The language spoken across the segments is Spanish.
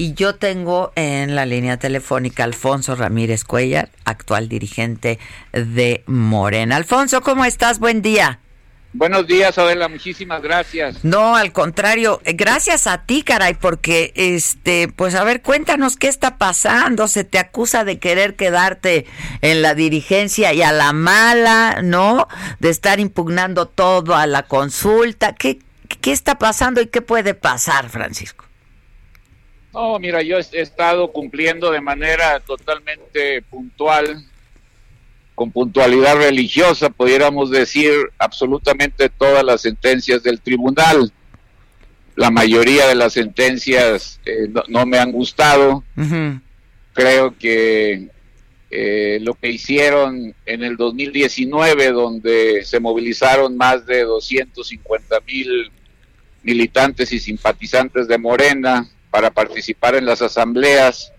Y yo tengo en la línea telefónica Alfonso Ramírez Cuellar, actual dirigente de Morena. Alfonso, ¿cómo estás? Buen día. Buenos días, Adela, muchísimas gracias. No, al contrario, eh, gracias a ti, caray, porque este, pues a ver, cuéntanos qué está pasando. Se te acusa de querer quedarte en la dirigencia y a la mala, ¿no? De estar impugnando todo a la consulta. ¿Qué, qué está pasando y qué puede pasar, Francisco? No, mira, yo he estado cumpliendo de manera totalmente puntual con puntualidad religiosa, pudiéramos decir, absolutamente todas las sentencias del tribunal. La mayoría de las sentencias eh, no, me han gustado. Creo que eh, lo que hicieron en el 2019, donde se movilizaron más de 250 mil militantes y simpatizantes de Morena para participar en las asambleas,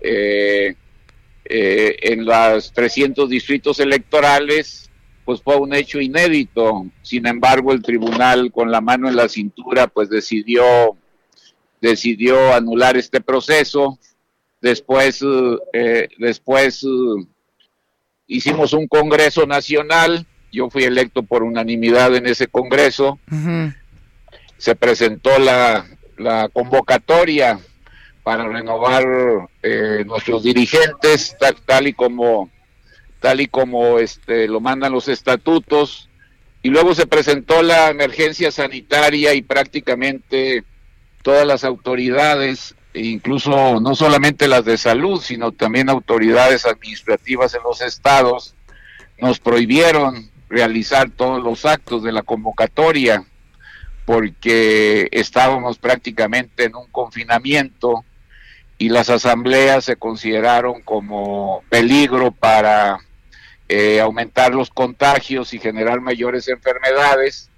eh, eh, en los 300 distritos electorales, pues fue un hecho inédito. Sin embargo, el tribunal con la mano en la cintura, pues decidió, decidió anular este proceso. Después, eh, después hicimos un Congreso Nacional. Yo fui electo por unanimidad en ese Congreso. Se presentó la, la convocatoria para renovar eh, nuestros dirigentes tal, y como tal y como este lo mandan los estatutos. Y luego se presentó la emergencia sanitaria y prácticamente todas las autoridades incluso no solamente las de salud sino también autoridades administrativas en los estados nos prohibieron realizar todos los actos de la convocatoria porque estábamos prácticamente en un confinamiento y las asambleas se consideraron como peligro para eh, aumentar los contagios y generar mayores enfermedades.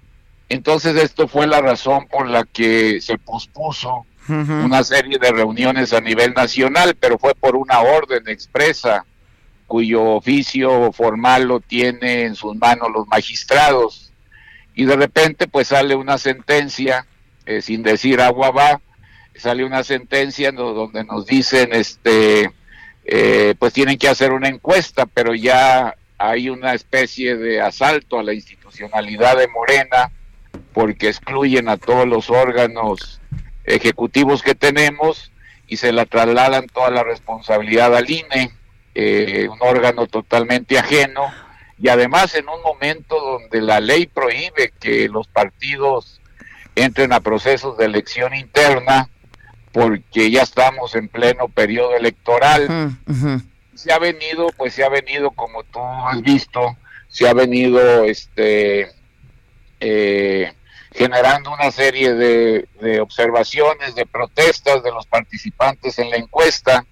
Entonces esto fue la razón por la que se pospuso una serie de reuniones a nivel nacional, pero fue por una orden expresa cuyo oficio formal lo tiene en sus manos los magistrados. Y de repente pues sale una sentencia, eh, sin decir agua va, sale una sentencia donde nos dicen, este, eh, pues tienen que hacer una encuesta, pero ya hay una especie de asalto a la institucionalidad de Morena, porque excluyen a todos los órganos ejecutivos que tenemos y se la trasladan toda la responsabilidad al INE, eh, un órgano totalmente ajeno, y además en un momento donde la ley prohíbe que los partidos entren a procesos de elección interna, porque ya estamos en pleno periodo electoral. Se ha venido, pues se ha venido, como tú has visto, se ha venido este eh, generando una serie de, de, observaciones, de protestas de los participantes en la encuesta,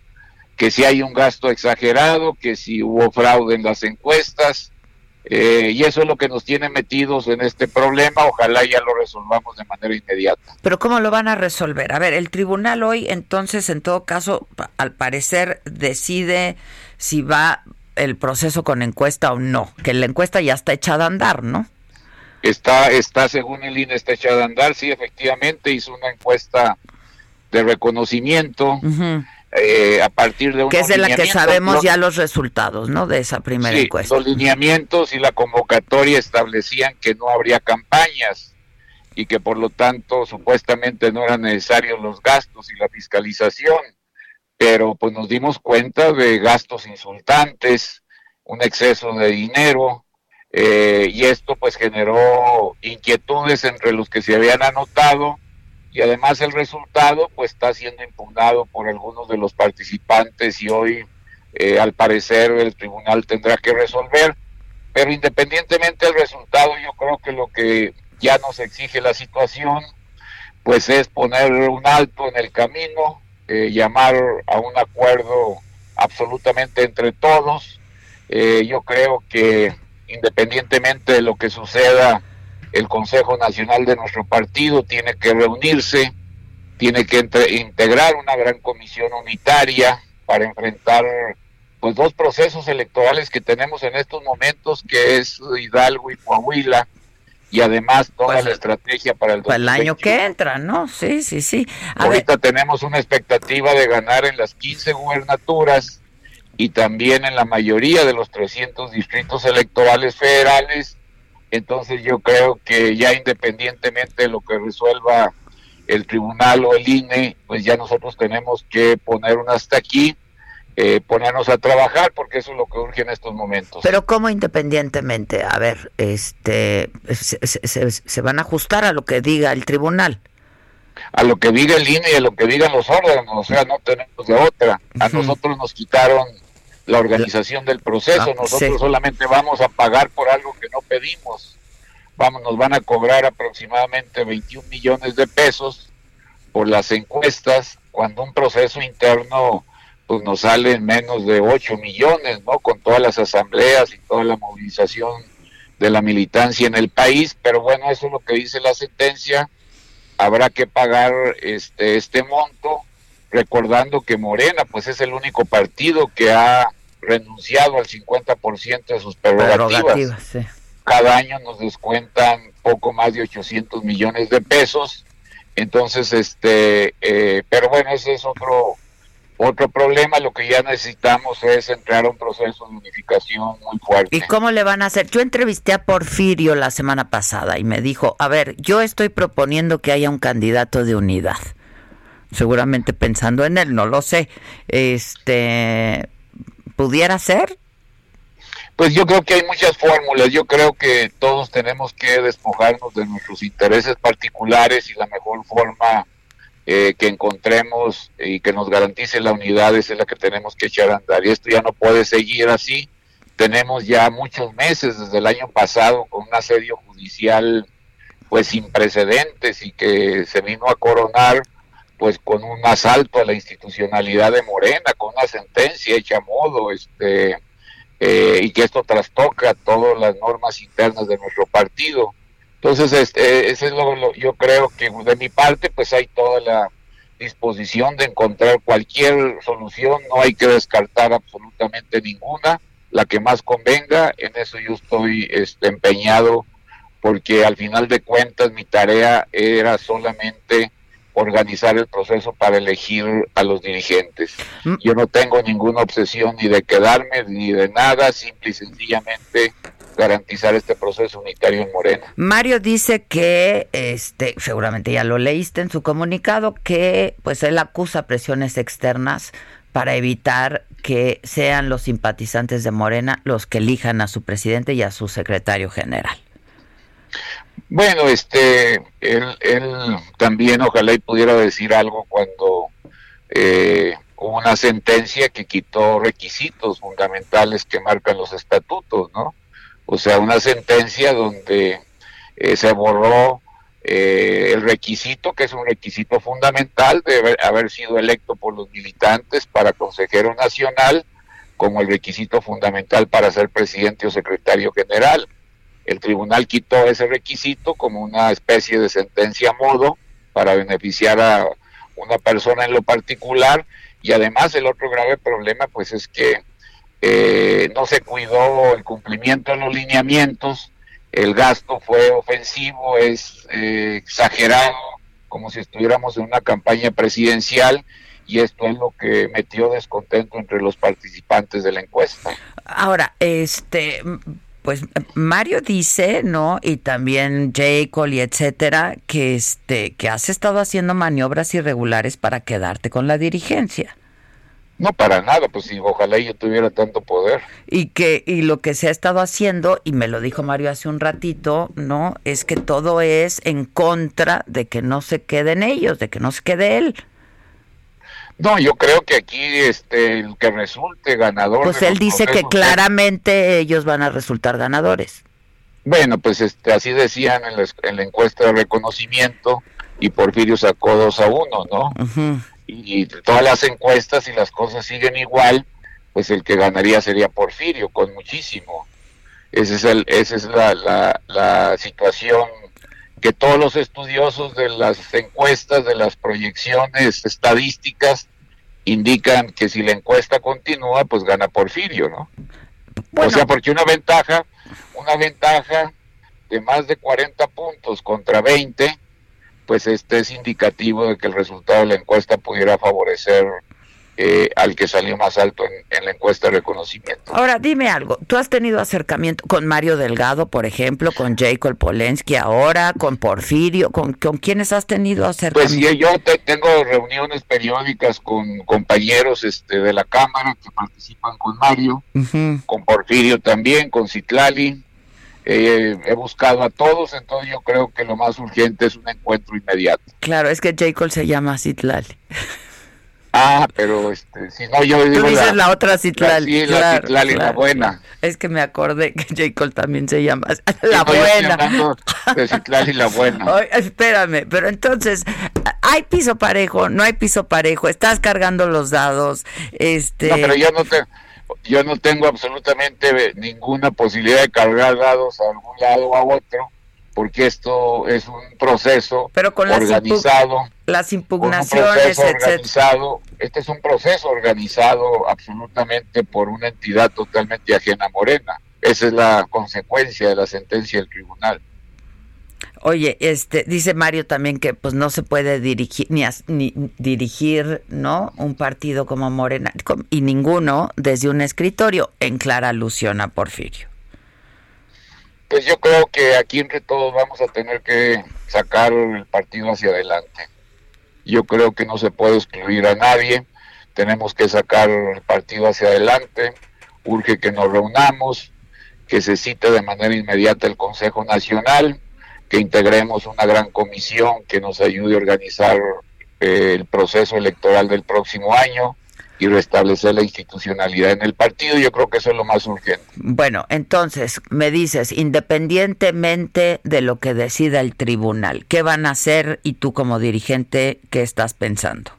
que si hay un gasto exagerado, que si hubo fraude en las encuestas, eh, y eso es lo que nos tiene metidos en este problema. Ojalá ya lo resolvamos de manera inmediata. Pero ¿cómo lo van a resolver? A ver, el tribunal hoy entonces, en todo caso, al parecer decide si va el proceso con encuesta o no. Que la encuesta ya está echada a andar, ¿no? Está, está según el INE, está echada a andar. Sí, efectivamente, hizo una encuesta de reconocimiento. Eh, a partir de un que es de la que sabemos ya los resultados, ¿no? De esa primera sí, encuesta. Los lineamientos y la convocatoria establecían que no habría campañas y que por lo tanto supuestamente no eran necesarios los gastos y la fiscalización, pero pues nos dimos cuenta de gastos insultantes, un exceso de dinero, eh, y esto pues generó inquietudes entre los que se habían anotado y además el resultado pues está siendo impugnado por algunos de los participantes y hoy eh, al parecer el tribunal tendrá que resolver. Pero independientemente del resultado yo creo que lo que ya nos exige la situación pues es poner un alto en el camino eh, llamar a un acuerdo absolutamente entre todos. Eh, yo creo que independientemente de lo que suceda el Consejo Nacional de nuestro partido tiene que reunirse, tiene que integrar una gran comisión unitaria para enfrentar pues dos procesos electorales que tenemos en estos momentos, que es Hidalgo y Coahuila, y además toda pues, la estrategia para el, para el año que entra, ¿no? Sí, sí, sí. Ahorita tenemos una expectativa de ganar en las 15 gubernaturas y también en la mayoría de los 300 distritos electorales federales. Entonces yo creo que ya independientemente de lo que resuelva el tribunal o el INE, pues ya nosotros tenemos que poner un hasta aquí eh, ponernos a trabajar porque eso es lo que urge en estos momentos. Pero cómo independientemente, a ver, este, se, van a ajustar a lo que diga el tribunal. A lo que diga el INE y a lo que digan los órganos, o sea, no tenemos de otra. A nosotros nos quitaron la organización del proceso, ah, nosotros solamente vamos a pagar por algo que no pedimos. Vamos, nos van a cobrar aproximadamente 21 millones de pesos por las encuestas cuando un proceso interno pues nos salen menos de 8 millones, ¿no? Con todas las asambleas y toda la movilización de la militancia en el país, pero bueno, eso es lo que dice la sentencia, habrá que pagar este este monto, recordando que Morena pues es el único partido que ha renunciado al 50% de sus prerrogativas. Cada año nos descuentan poco más de 800 millones de pesos. Entonces, este, eh, pero bueno, ese es otro otro problema, lo que ya necesitamos es entrar a un proceso de unificación muy fuerte. ¿Y cómo le van a hacer? Yo entrevisté a Porfirio la semana pasada y me dijo, a ver, yo estoy proponiendo que haya un candidato de unidad. Seguramente pensando en él, no lo sé. Este, ¿pudiera ser? Pues yo creo que hay muchas fórmulas. Yo creo que todos tenemos que despojarnos de nuestros intereses particulares y la mejor forma eh, que encontremos y que nos garantice la unidad es la que tenemos que echar a andar. Y esto ya no puede seguir así. Tenemos ya muchos meses desde el año pasado con un asedio judicial pues sin precedentes y que se vino a coronar pues con un asalto a la institucionalidad de Morena, con una sentencia hecha a modo, este, eh, y que esto trastoca todas las normas internas de nuestro partido. Entonces, este, ese es lo, yo creo que de mi parte, pues hay toda la disposición de encontrar cualquier solución, no hay que descartar absolutamente ninguna, la que más convenga, en eso yo estoy este, empeñado, porque al final de cuentas mi tarea era solamente organizar el proceso para elegir a los dirigentes. Mm. Yo no tengo ninguna obsesión ni de quedarme ni de nada, simple y sencillamente garantizar este proceso unitario en Morena. Mario dice que, este, seguramente ya lo leíste en su comunicado, que pues él acusa presiones externas para evitar que sean los simpatizantes de Morena los que elijan a su presidente y a su secretario general. Bueno, este, él, también ojalá y pudiera decir algo cuando eh, hubo una sentencia que quitó requisitos fundamentales que marcan los estatutos, ¿no? o sea, una sentencia donde eh, se borró eh, el requisito, que es un requisito fundamental de haber, sido electo por los militantes para consejero nacional, como el requisito fundamental para ser presidente o secretario general. El tribunal quitó ese requisito como una especie de sentencia modo para beneficiar a una persona en lo particular y además el otro grave problema pues es que eh, no se cuidó el cumplimiento de los lineamientos, el gasto fue ofensivo, es eh, exagerado, como si estuviéramos en una campaña presidencial y esto es lo que metió descontento entre los participantes de la encuesta. Ahora, este pues Mario dice, ¿no? Y también Jacob y etcétera, que este que has estado haciendo maniobras irregulares para quedarte con la dirigencia. No, para nada, pues si ojalá yo tuviera tanto poder. Y que y lo que se ha estado haciendo, y me lo dijo Mario hace un ratito, ¿no? Es que todo es en contra de que no se queden ellos, de que no se quede él. No, yo creo que aquí este el que resulte ganador. Pues él dice que claramente ellos van a resultar ganadores. Bueno, pues este, así decían en la, en la encuesta de reconocimiento y Porfirio sacó dos a uno, ¿no? y todas las encuestas, y las cosas siguen igual, pues el que ganaría sería Porfirio, con muchísimo. Esa es, el, esa es la, la, situación que todos los estudiosos de las encuestas, de las proyecciones estadísticas, indican que si la encuesta continúa, pues gana Porfirio, ¿no? O sea, porque una ventaja, una ventaja de más de 40 puntos contra 20, pues este es indicativo de que el resultado de la encuesta pudiera favorecer eh, al que salió más alto en, la encuesta de reconocimiento. Ahora, dime algo, ¿tú has tenido acercamiento con Mario Delgado, por ejemplo, con Jacob Polensky ahora, con Porfirio, con, con quiénes has tenido acercamiento? Pues sí, yo tengo reuniones periódicas con compañeros este, de la Cámara que participan con Mario, con Porfirio también, con Citlali, eh, he buscado a todos, entonces yo creo que lo más urgente es un encuentro inmediato. Claro, es que Jacob se llama Citlali. Ah, pero este, si no yo digo Tú dices la, otra Citlali. La, sí, buena. Es que me acordé que J. Cole también se llama la buena. de Citlali la buena. espérame, pero entonces, ¿hay piso parejo? ¿No hay piso parejo? ¿Estás cargando los dados? Este... No, pero yo no te yo no tengo absolutamente ninguna posibilidad de cargar dados a algún lado o a otro porque esto es un proceso Pero con organizado. Las, impugnaciones, organizado. Este es un proceso organizado absolutamente por una entidad totalmente ajena a Morena. Esa es la consecuencia de la sentencia del tribunal. Oye, este dice Mario también que pues no se puede dirigir ni, ni dirigir, ¿no? Un partido como Morena y ninguno desde un escritorio en clara alusión a Porfirio pues yo creo que aquí entre todos vamos a tener que sacar el partido hacia adelante. Yo creo que no se puede excluir a nadie, tenemos que sacar el partido hacia adelante, urge que nos reunamos, que se cite de manera inmediata el Consejo Nacional, que integremos una gran comisión que nos ayude a organizar eh, el proceso electoral del próximo año, y restablecer la institucionalidad en el partido. Yo creo que eso es lo más urgente. Bueno, entonces me dices, independientemente de lo que decida el tribunal, ¿qué van a hacer y tú como dirigente, qué estás pensando?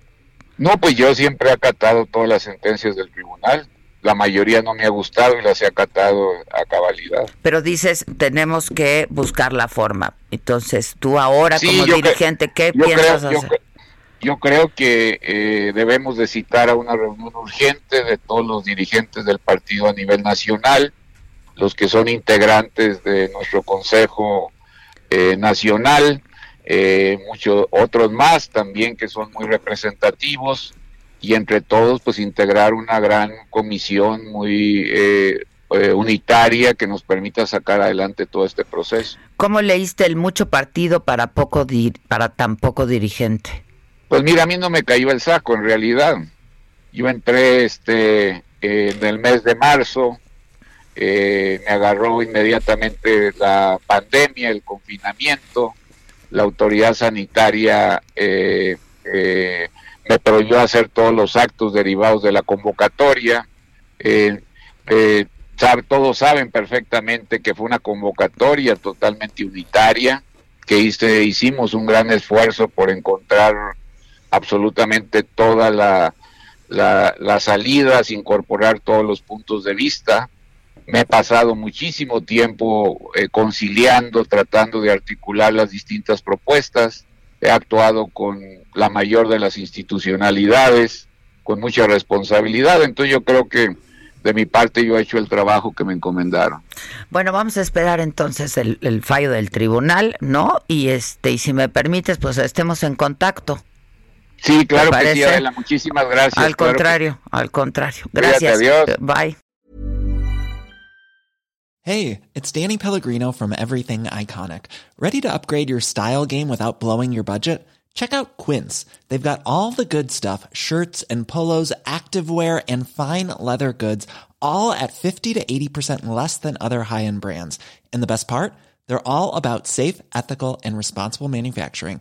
No, pues yo siempre he acatado todas las sentencias del tribunal. La mayoría no me ha gustado y las he acatado a cabalidad. Pero dices, tenemos que buscar la forma. Entonces, tú ahora como dirigente, ¿qué piensas hacer? Yo creo que eh, debemos de citar a una reunión urgente de todos los dirigentes del partido a nivel nacional, los que son integrantes de nuestro Consejo eh, Nacional, eh, muchos otros más también que son muy representativos y entre todos pues integrar una gran comisión muy unitaria que nos permita sacar adelante todo este proceso. ¿Cómo leíste el mucho partido para poco para tan poco dirigente? Pues mira, a mí no me cayó el saco en realidad. Yo entré este en el mes de marzo, eh, me agarró inmediatamente la pandemia, el confinamiento, la autoridad sanitaria eh, eh, me prohibió hacer todos los actos derivados de la convocatoria. todos saben perfectamente que fue una convocatoria totalmente unitaria, que hice, hicimos un gran esfuerzo por encontrar absolutamente todas la, las salidas, incorporar todos los puntos de vista. Me he pasado muchísimo tiempo eh, conciliando, tratando de articular las distintas propuestas. He actuado con la mayor de las institucionalidades, con mucha responsabilidad. Entonces yo creo que de mi parte yo he hecho el trabajo que me encomendaron. Bueno, vamos a esperar entonces el, el fallo del tribunal, ¿no? Y este, y si me permites, pues estemos en contacto. Sí, claro que sí, Adela. Muchísimas gracias. Al contrario, al contrario. Gracias. Adiós. Eh, bye. Hey, it's Danny Pellegrino from Everything Iconic. Ready to upgrade your style game without blowing your budget? Check out Quince. They've got all the good stuff shirts and polos, activewear, and fine leather goods, all at 50 to 80% less than other high end brands. And the best part? They're all about safe, ethical, and responsible manufacturing.